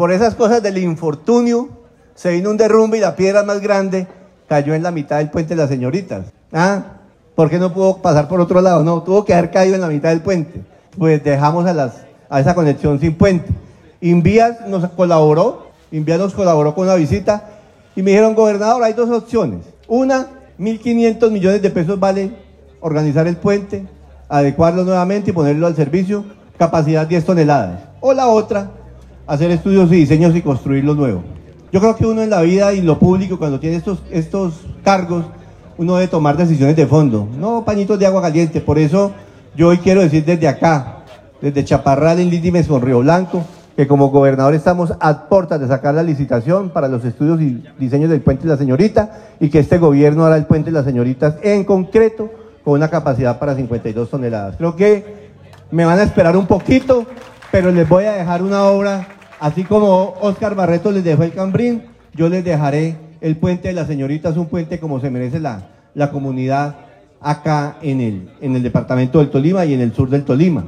Por esas cosas del infortunio, se vino un derrumbe y la piedra más grande cayó en la mitad del puente de las señoritas. ¿Ah? ¿Por qué no pudo pasar por otro lado? No, tuvo que haber caído en la mitad del puente. Pues dejamos a, las, a esa conexión sin puente. Invías nos colaboró, Invías nos colaboró con una visita y me dijeron, gobernador, hay dos opciones. Una, 1.500 millones de pesos vale organizar el puente, adecuarlo nuevamente y ponerlo al servicio, capacidad 10 toneladas. O la otra, hacer estudios y diseños y construirlo nuevo. Yo creo que uno en la vida y lo público, cuando tiene estos, estos cargos, uno debe tomar decisiones de fondo, no pañitos de agua caliente. Por eso yo hoy quiero decir desde acá, desde Chaparral en Lídimes con Río Blanco, que como gobernador estamos a puertas de sacar la licitación para los estudios y diseños del puente de la señorita y que este gobierno hará el puente de las señoritas en concreto con una capacidad para 52 toneladas. Creo que me van a esperar un poquito, pero les voy a dejar una obra Así como Oscar Barreto les dejó el Cambrín, yo les dejaré el puente de las señoritas, un puente como se merece la, la comunidad acá en el, en el departamento del Tolima y en el sur del Tolima.